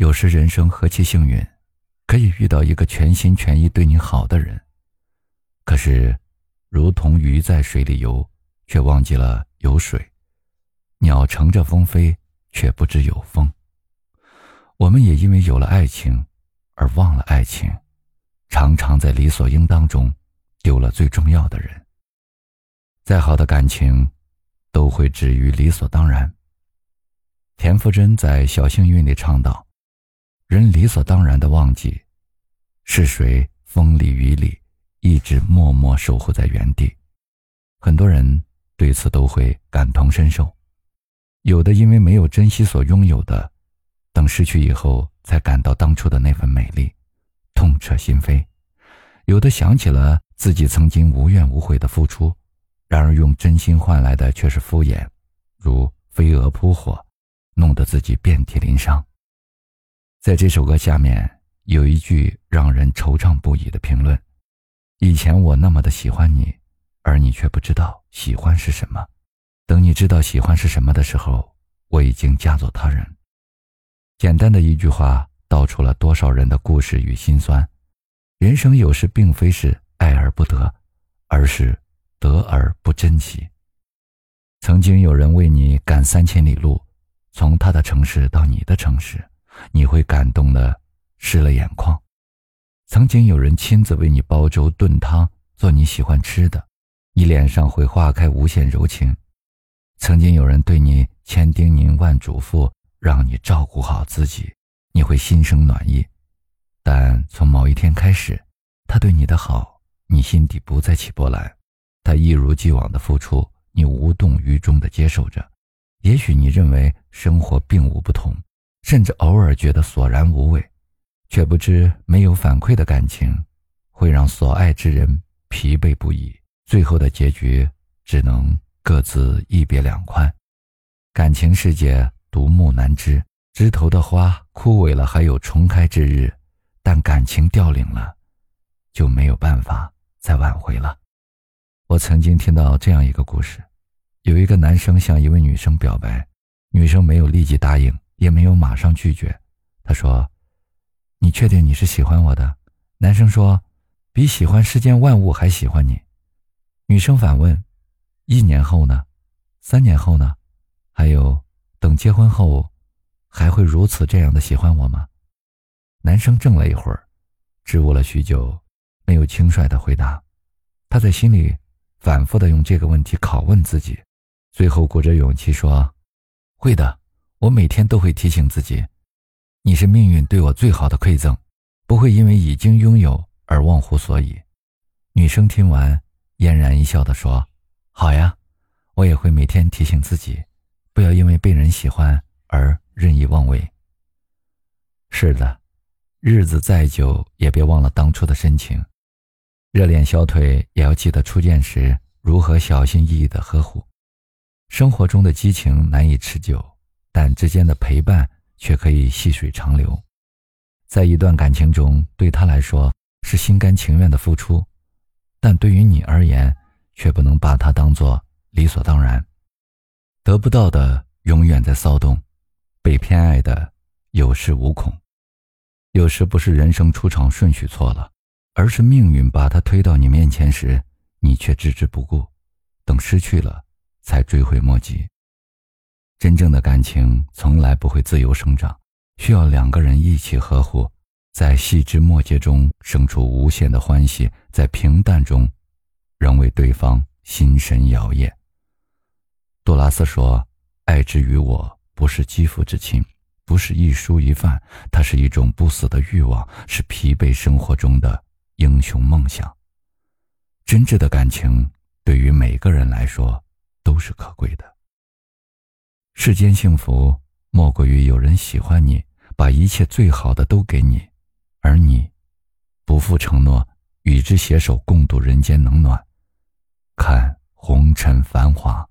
有时人生何其幸运，可以遇到一个全心全意对你好的人。可是，如同鱼在水里游，却忘记了有水；鸟乘着风飞，却不知有风。我们也因为有了爱情，而忘了爱情，常常在理所应当中丢了最重要的人。再好的感情，都会止于理所当然。田馥甄在《小幸运》里唱道：“人理所当然的忘记，是谁风里雨里一直默默守护在原地。”很多人对此都会感同身受，有的因为没有珍惜所拥有的。等失去以后，才感到当初的那份美丽，痛彻心扉；有的想起了自己曾经无怨无悔的付出，然而用真心换来的却是敷衍，如飞蛾扑火，弄得自己遍体鳞伤。在这首歌下面有一句让人惆怅不已的评论：“以前我那么的喜欢你，而你却不知道喜欢是什么。等你知道喜欢是什么的时候，我已经嫁作他人。”简单的一句话，道出了多少人的故事与心酸。人生有时并非是爱而不得，而是得而不珍惜。曾经有人为你赶三千里路，从他的城市到你的城市，你会感动的湿了眼眶。曾经有人亲自为你煲粥炖汤，做你喜欢吃的，你脸上会化开无限柔情。曾经有人对你千叮咛万嘱咐。让你照顾好自己，你会心生暖意。但从某一天开始，他对你的好，你心底不再起波澜。他一如既往的付出，你无动于衷的接受着。也许你认为生活并无不同，甚至偶尔觉得索然无味，却不知没有反馈的感情，会让所爱之人疲惫不已。最后的结局，只能各自一别两宽。感情世界。独木难支，枝头的花枯萎了，还有重开之日；但感情凋零了，就没有办法再挽回了。我曾经听到这样一个故事：有一个男生向一位女生表白，女生没有立即答应，也没有马上拒绝。他说：“你确定你是喜欢我的？”男生说：“比喜欢世间万物还喜欢你。”女生反问：“一年后呢？三年后呢？还有？”等结婚后，还会如此这样的喜欢我吗？男生怔了一会儿，支吾了许久，没有轻率的回答。他在心里反复的用这个问题拷问自己，最后鼓着勇气说：“会的，我每天都会提醒自己，你是命运对我最好的馈赠，不会因为已经拥有而忘乎所以。”女生听完，嫣然一笑的说：“好呀，我也会每天提醒自己。”不要因为被人喜欢而任意妄为。是的，日子再久也别忘了当初的深情。热恋消退也要记得初见时如何小心翼翼的呵护。生活中的激情难以持久，但之间的陪伴却可以细水长流。在一段感情中，对他来说是心甘情愿的付出，但对于你而言，却不能把它当做理所当然。得不到的永远在骚动，被偏爱的有恃无恐。有时不是人生出场顺序错了，而是命运把他推到你面前时，你却置之不顾，等失去了才追悔莫及。真正的感情从来不会自由生长，需要两个人一起呵护，在细枝末节中生出无限的欢喜，在平淡中，仍为对方心神摇曳。杜拉斯说：“爱之于我，不是肌肤之亲，不是一蔬一饭，它是一种不死的欲望，是疲惫生活中的英雄梦想。真挚的感情对于每个人来说都是可贵的。世间幸福莫过于有人喜欢你，把一切最好的都给你，而你不负承诺，与之携手共度人间冷暖。看红尘繁华。”